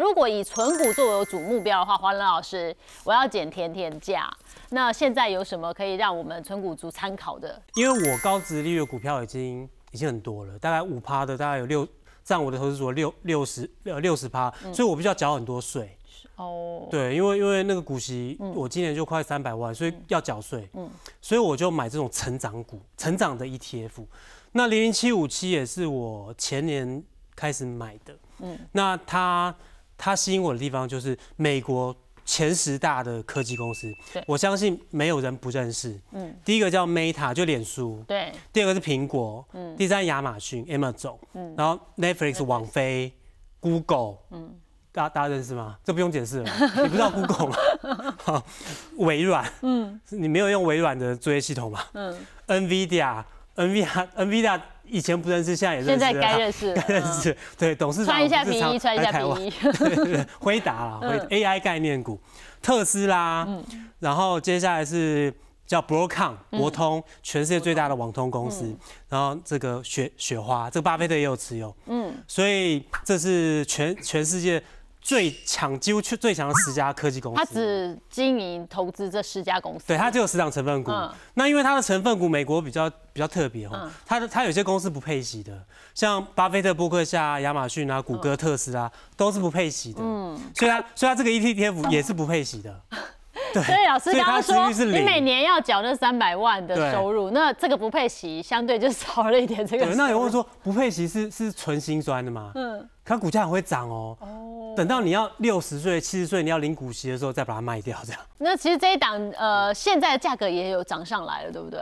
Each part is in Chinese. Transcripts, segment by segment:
如果以存股作为主目标的话，黄仁老师，我要减甜甜价。那现在有什么可以让我们存股族参考的？因为我高值利率的股票已经已经很多了，大概五趴的，大概有六占我的投资组六六十呃六十趴，所以我必须要缴很多税。哦，对，因为因为那个股息，我今年就快三百万，所以要缴税。嗯，所以我就买这种成长股，成长的 ETF。那零零七五七也是我前年开始买的。嗯，那它它吸引我的地方就是美国前十大的科技公司，我相信没有人不认识。嗯，第一个叫 Meta，就脸书。对。第二个是苹果。嗯。第三亚马逊，Amazon。嗯。然后 Netflix，网飞，Google。嗯。大大家认识吗？这不用解释了，你不知道 Google 吗？微软，嗯，你没有用微软的作业系统吗？嗯，NVIDIA，NVIDIA，NVIDIA 以前不认识，现在也认识，现在该认识，该认识，对，董事长穿一下皮衣，穿一下皮。衣，对对对，回答了，AI 概念股，特斯拉，嗯，然后接下来是。叫 Broadcom 博通，全世界最大的网通公司。然后这个雪雪花，这个巴菲特也有持有。嗯，所以这是全全世界最强，几乎最强的十家科技公司。他只经营投资这十家公司。对，他只有十档成分股。那因为它的成分股，美国比较比较特别哈，它的它有些公司不配息的，像巴菲特、伯克夏、亚马逊啊、谷歌、特斯拉都是不配息的。嗯，所以它所以它这个 ETF 也是不配息的。所以老师刚刚说，你每年要缴那三百万的收入，那这个不配息相对就少了一点。这个那有问说不配息是是纯心酸的吗？嗯，可股价很会涨哦。哦，等到你要六十岁、七十岁，你要领股息的时候，再把它卖掉，这样。那其实这一档呃，现在的价格也有涨上来了，对不对？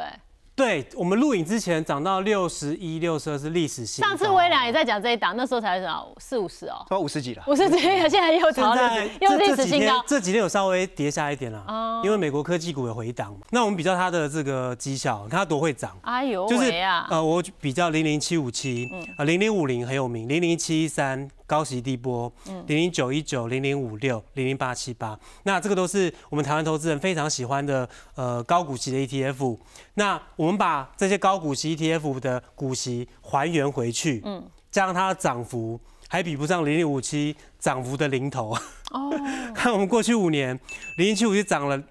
对我们录影之前涨到六十一、六十二是历史性。上次微良也在讲这一档，那时候才少四五十哦，都五十几了。五十几，现在又涨了，又历史新高。这几天有稍微跌下一点了，哦，因为美国科技股有回档。那我们比较它的这个绩效，看它多会涨。哎呦，就是呃，我比较零零七五七，啊，零零五零很有名，零零七三。高息低波，零零九一九零零五六零零八七八，那这个都是我们台湾投资人非常喜欢的呃高股息的 ETF。那我们把这些高股息 ETF 的股息还原回去，嗯，加上它的涨幅还比不上零零五七涨幅的零头。哦，看我们过去五年，零零七五七涨了。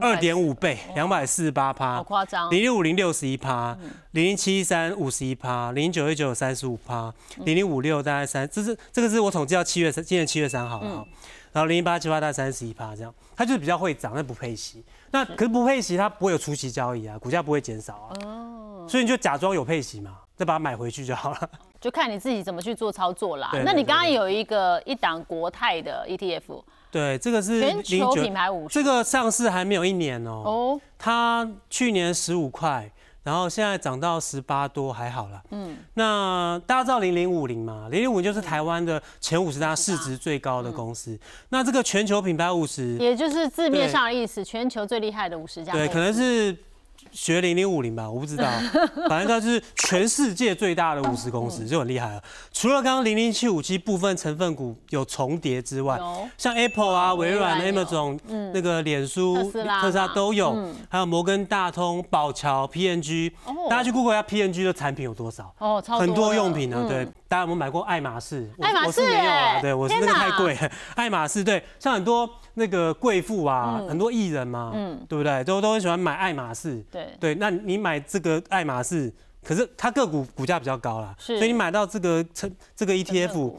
二点五倍，两百四十八趴，好夸张。零六五零六十一趴，零零七三五十一趴，零零九一九三十五趴，零零五六大概三，这是这个是我统计到七月三，今年七月三号啊。然后零零八七八大概三十一趴这样，它就是比较会涨，但不配息。那可是不配息，它不会有除息交易啊，股价不会减少啊。哦。所以你就假装有配息嘛，再把它买回去就好了。就看你自己怎么去做操作啦。那你刚刚有一个一档国泰的 ETF。对，这个是全球品牌五十，这个上市还没有一年哦。哦，它去年十五块，然后现在涨到十八多，还好了。嗯，那大家知道零零五零吗？零零五就是台湾的前五十大市值最高的公司。那这个全球品牌五十，也就是字面上的意思，全球最厉害的五十家。对，可能是。学零零五零吧，我不知道，反正它是全世界最大的五十公司，就很厉害了。除了刚刚零零七五七部分成分股有重叠之外，像 Apple 啊、微软、Amazon、那个脸书、特斯拉都有，还有摩根大通、宝桥、PNG，大家去 Google 一下 PNG 的产品有多少？哦，很多用品呢。对，大家有没有买过爱马仕？爱马仕没有啊，对我是那个太贵。爱马仕对，像很多。那个贵妇啊，很多艺人嘛，嗯，对不对？都都很喜欢买爱马仕。对对，那你买这个爱马仕，可是它个股股价比较高啦，所以你买到这个成这个 ETF，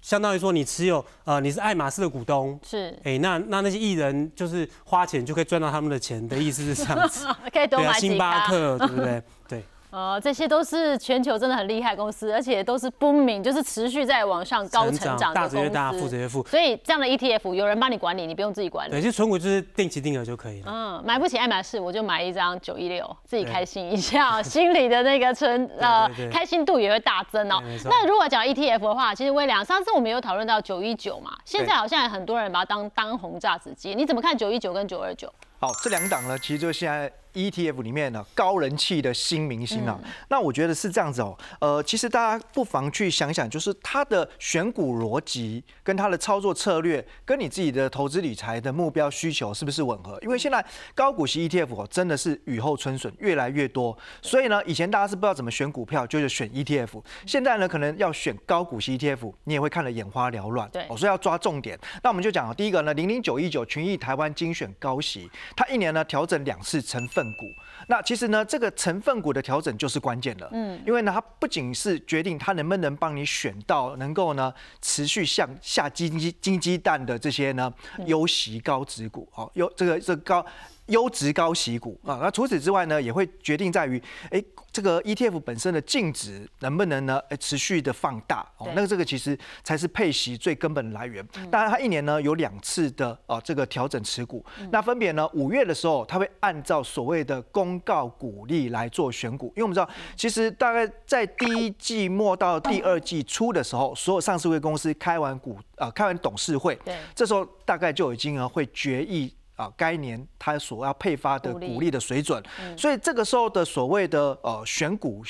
相当于说你持有呃你是爱马仕的股东。是。哎，那那那些艺人就是花钱就可以赚到他们的钱的意思是这样子。可以多买星巴克，对不对？对。呃，这些都是全球真的很厉害公司，而且都是 booming，就是持续在往上高成长的公司。大越大，负责越富。所以这样的 ETF 有人帮你管理，你不用自己管理。对，就存股就是定期定额就可以了。嗯，买不起爱马仕，我就买一张九一六，自己开心一下，心里的那个存 呃开心度也会大增哦。那如果讲 ETF 的话，其实微良上次我们有讨论到九一九嘛，现在好像很多人把它当当红榨子机，你怎么看九一九跟九二九？好，这两档呢，其实就现在。ETF 里面呢高人气的新明星啊。那我觉得是这样子哦，呃，其实大家不妨去想想，就是它的选股逻辑跟它的操作策略，跟你自己的投资理财的目标需求是不是吻合？因为现在高股息 ETF 哦真的是雨后春笋，越来越多。所以呢，以前大家是不知道怎么选股票，就是选 ETF。现在呢，可能要选高股息 ETF，你也会看得眼花缭乱。对，所以要抓重点。那我们就讲第一个呢，零零九一九群益台湾精选高息，它一年呢调整两次成分股。那其实呢，这个成分股的调整就是关键了。嗯，因为呢，它不仅是决定它能不能帮你选到能够呢持续向下金鸡金鸡蛋的这些呢优息高值股哦，优这个这高。优质高息股啊，那除此之外呢，也会决定在于，哎，这个 ETF 本身的净值能不能呢，哎，持续的放大哦，那个这个其实才是配息最根本的来源。当然，它一年呢有两次的啊这个调整持股，那分别呢五月的时候，它会按照所谓的公告股利来做选股，因为我们知道，其实大概在第一季末到第二季初的时候，所有上市会公司开完股呃开完董事会，对，这时候大概就已经呢会决议。啊，该年它所要配发的股利的水准，所以这个时候的所谓的呃选股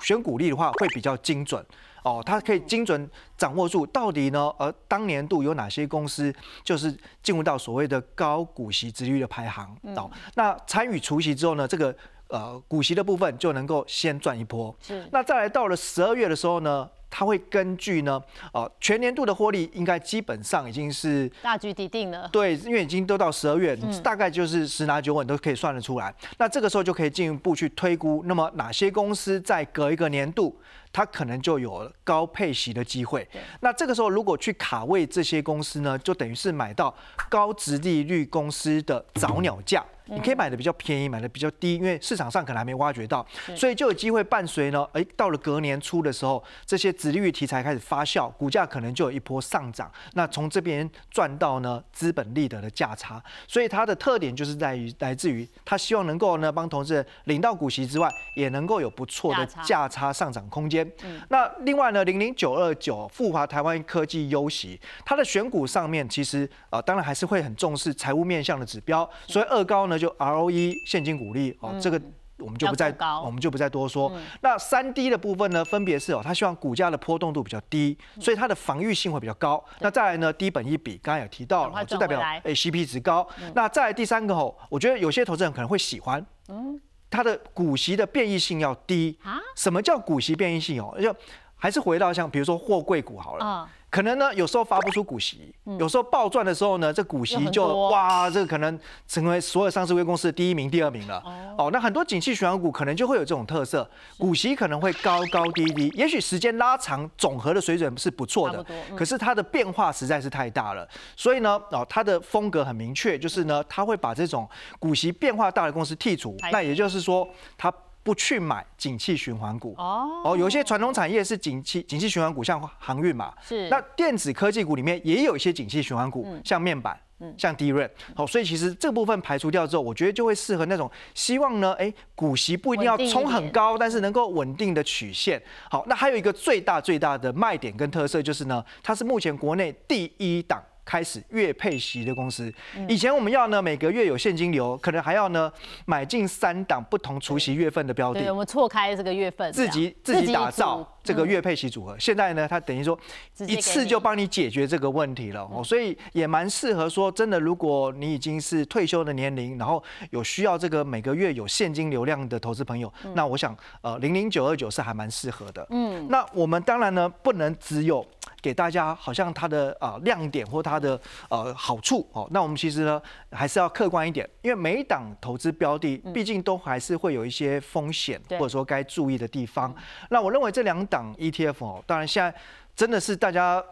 选股利的话，会比较精准。哦，它可以精准掌握住到底呢，呃当年度有哪些公司就是进入到所谓的高股息之率的排行哦，那参与除息之后呢，这个呃股息的部分就能够先赚一波，是，那再来到了十二月的时候呢？它会根据呢，呃，全年度的获利应该基本上已经是大局底定了。对，因为已经都到十二月，大概就是十拿九稳都可以算得出来。那这个时候就可以进一步去推估，那么哪些公司在隔一个年度，它可能就有高配息的机会。那这个时候如果去卡位这些公司呢，就等于是买到高值利率公司的早鸟价。你可以买的比较便宜，买的比较低，因为市场上可能还没挖掘到，所以就有机会伴随呢，哎，到了隔年初的时候，这些子利率题材开始发酵，股价可能就有一波上涨。那从这边赚到呢资本利得的价差，所以它的特点就是在于来自于它希望能够呢帮投资人领到股息之外，也能够有不错的价差上涨空间。那另外呢，零零九二九富华台湾科技优息，它的选股上面其实呃当然还是会很重视财务面向的指标，所以二高呢。就 ROE 现金股利哦，这个我们就不再我们就不再多说。那三低的部分呢，分别是哦，它希望股价的波动度比较低，所以它的防御性会比较高。那再来呢，低本一比，刚刚有提到了，就代表哎 CP 值高。那再来第三个哦，我觉得有些投资人可能会喜欢，嗯，它的股息的变异性要低啊。什么叫股息变异性哦？就还是回到像比如说货柜股好了。可能呢，有时候发不出股息，有时候暴赚的时候呢，这股息就哇，这个可能成为所有上市公司的第一名、第二名了。哦，那很多景气循环股可能就会有这种特色，股息可能会高高低低，也许时间拉长，总和的水准是不错的，可是它的变化实在是太大了。所以呢，哦，它的风格很明确，就是呢，它会把这种股息变化大的公司剔除。那也就是说，它。不去买景气循环股。哦。哦，有些传统产业是景气景气循环股，像航运嘛，是。那电子科技股里面也有一些景气循环股，像面板，嗯，像低润，好，所以其实这部分排除掉之后，我觉得就会适合那种希望呢，哎，股息不一定要冲很高，但是能够稳定的曲线。好，那还有一个最大最大的卖点跟特色就是呢，它是目前国内第一档。开始月配息的公司，以前我们要呢每个月有现金流，可能还要呢买进三档不同除息月份的标的，我们错开这个月份，自己自己打造这个月配息组合。现在呢，它等于说一次就帮你解决这个问题了，哦，所以也蛮适合说真的，如果你已经是退休的年龄，然后有需要这个每个月有现金流量的投资朋友，那我想呃零零九二九是还蛮适合的。嗯，那我们当然呢不能只有。给大家好像它的啊亮点或它的呃好处哦，那我们其实呢还是要客观一点，因为每一档投资标的毕竟都还是会有一些风险，或者说该注意的地方。那我认为这两档 ETF 哦，当然现在真的是大家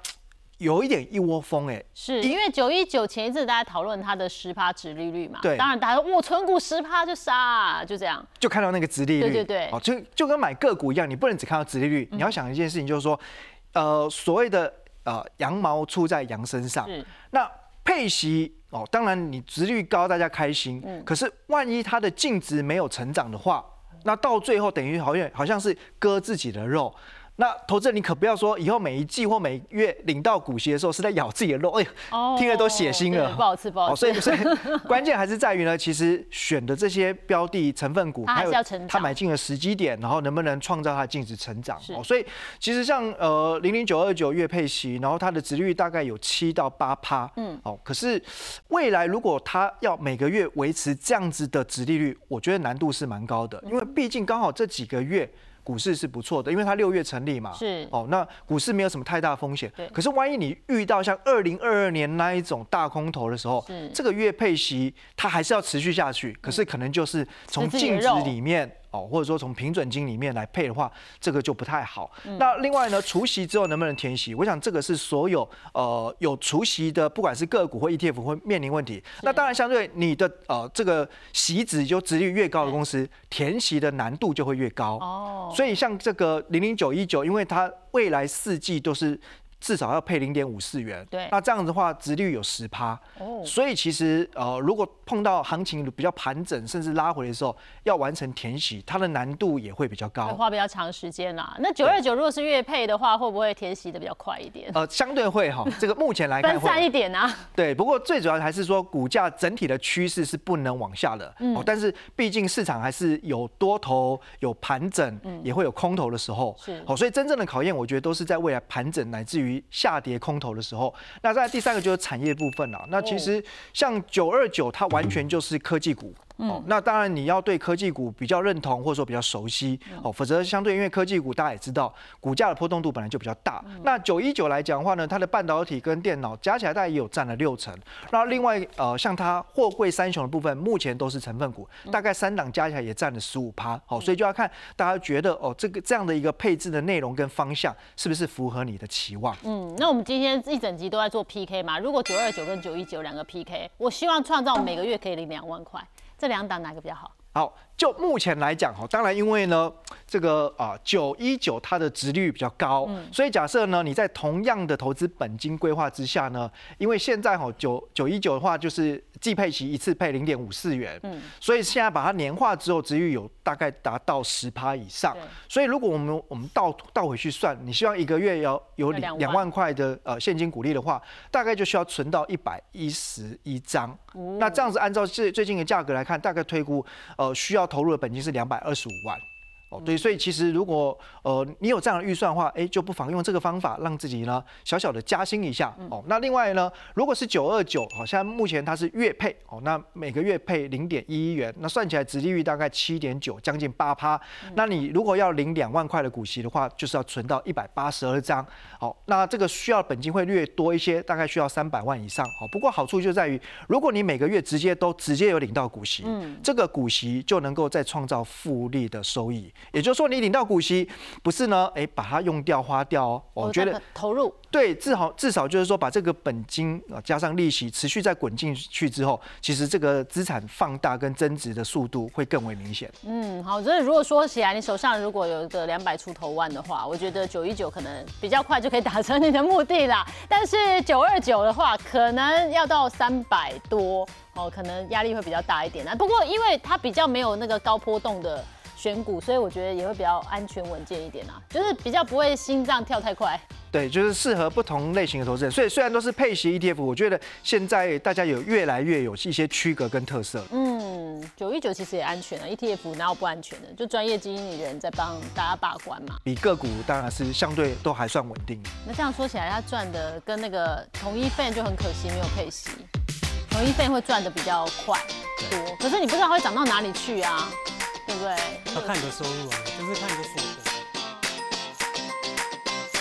有一点一窝蜂哎，是因为九一九前一阵大家讨论它的十趴值利率嘛，对，当然大家说我存股十趴就杀，就这样，就看到那个值利率，对对对，哦，就就跟买个股一样，你不能只看到值利率，你要想一件事情就是说。呃，所谓的呃羊毛出在羊身上，那配息哦，当然你值率高，大家开心。嗯。可是万一它的净值没有成长的话，那到最后等于好像好像是割自己的肉。那投资人，你可不要说以后每一季或每月领到股息的时候是在咬自己的肉，哎，听了都血腥了，不好吃，不好吃。所以，所以关键还是在于呢，其实选的这些标的成分股，还有它买进的时机点，然后能不能创造它净值成长。哦，所以其实像呃零零九二九月配息，然后它的值率大概有七到八趴，嗯，哦，可是未来如果它要每个月维持这样子的值利率，我觉得难度是蛮高的，因为毕竟刚好这几个月。股市是不错的，因为它六月成立嘛，是。哦，那股市没有什么太大风险。对，可是万一你遇到像二零二二年那一种大空头的时候，这个月配息它还是要持续下去，可是可能就是从净值里面。哦，或者说从平准金里面来配的话，这个就不太好。那另外呢，除息之后能不能填息？我想这个是所有呃有除息的，不管是个股或 ETF 会面临问题。那当然，相对你的呃这个息值就值率越高的公司，填息的难度就会越高。哦，所以像这个零零九一九，因为它未来四季都是。至少要配零点五四元，对，那这样子的话，值率有十趴，哦，所以其实呃，如果碰到行情比较盘整，甚至拉回的时候，要完成填息，它的难度也会比较高，花比较长时间啦。那九二九如果是月配的话，会不会填息的比较快一点？呃，相对会哈，这个目前来看分散一点啊。对，不过最主要还是说股价整体的趋势是不能往下的，哦，但是毕竟市场还是有多头有盘整，也会有空头的时候，是，好，所以真正的考验，我觉得都是在未来盘整乃至于。于下跌空头的时候，那在第三个就是产业部分了。那其实像九二九，它完全就是科技股。哦，那当然你要对科技股比较认同，或者说比较熟悉哦，否则相对因为科技股大家也知道，股价的波动度本来就比较大。那九一九来讲的话呢，它的半导体跟电脑加起来大概也有占了六成。那另外呃，像它货柜三雄的部分，目前都是成分股，大概三档加起来也占了十五趴。好，所以就要看大家觉得哦，这个这样的一个配置的内容跟方向是不是符合你的期望？嗯，那我们今天一整集都在做 PK 嘛？如果九二九跟九一九两个 PK，我希望创造每个月可以领两万块。这两档哪个比较好？好，就目前来讲哈，当然因为呢，这个啊九一九它的值率比较高，所以假设呢你在同样的投资本金规划之下呢，因为现在哈九九一九的话就是季配息一次配零点五四元，嗯，所以现在把它年化之后，值率有大概达到十趴以上，所以如果我们我们倒倒回去算，你希望一个月要有两两万。块的呃现金股利的话，大概就需要存到一百一十一张，那这样子按照最最近的价格来看，大概推估呃。需要投入的本金是两百二十五万。哦，对，所以其实如果呃你有这样的预算的话，哎，就不妨用这个方法让自己呢小小的加薪一下。哦，那另外呢，如果是九二九，好像目前它是月配，哦，那每个月配零点一一元，那算起来殖利率大概七点九，将近八趴。那你如果要领两万块的股息的话，就是要存到一百八十二张。好，那这个需要本金会略多一些，大概需要三百万以上。好，不过好处就在于，如果你每个月直接都直接有领到股息，嗯，这个股息就能够再创造复利的收益。也就是说，你领到股息，不是呢？哎，把它用掉、花掉哦。我觉得投入对，至少至少就是说，把这个本金啊加上利息，持续再滚进去之后，其实这个资产放大跟增值的速度会更为明显。嗯，好。所以如果说起来，你手上如果有个两百出头万的话，我觉得九一九可能比较快就可以达成你的目的啦。但是九二九的话，可能要到三百多哦，可能压力会比较大一点啊。不过因为它比较没有那个高波动的。选股，所以我觉得也会比较安全稳健一点啊，就是比较不会心脏跳太快。对，就是适合不同类型的投资人。所以虽然都是配息 ETF，我觉得现在大家有越来越有一些区隔跟特色。嗯，九一九其实也安全啊，ETF 哪有不安全的？就专业经理人在帮大家把关嘛。比个股当然是相对都还算稳定。那这样说起来，他赚的跟那个同一份就很可惜，没有配息。同一份会赚的比较快多，可是你不知道会涨到哪里去啊。对不对？要看你的收入啊，就是看你的所得。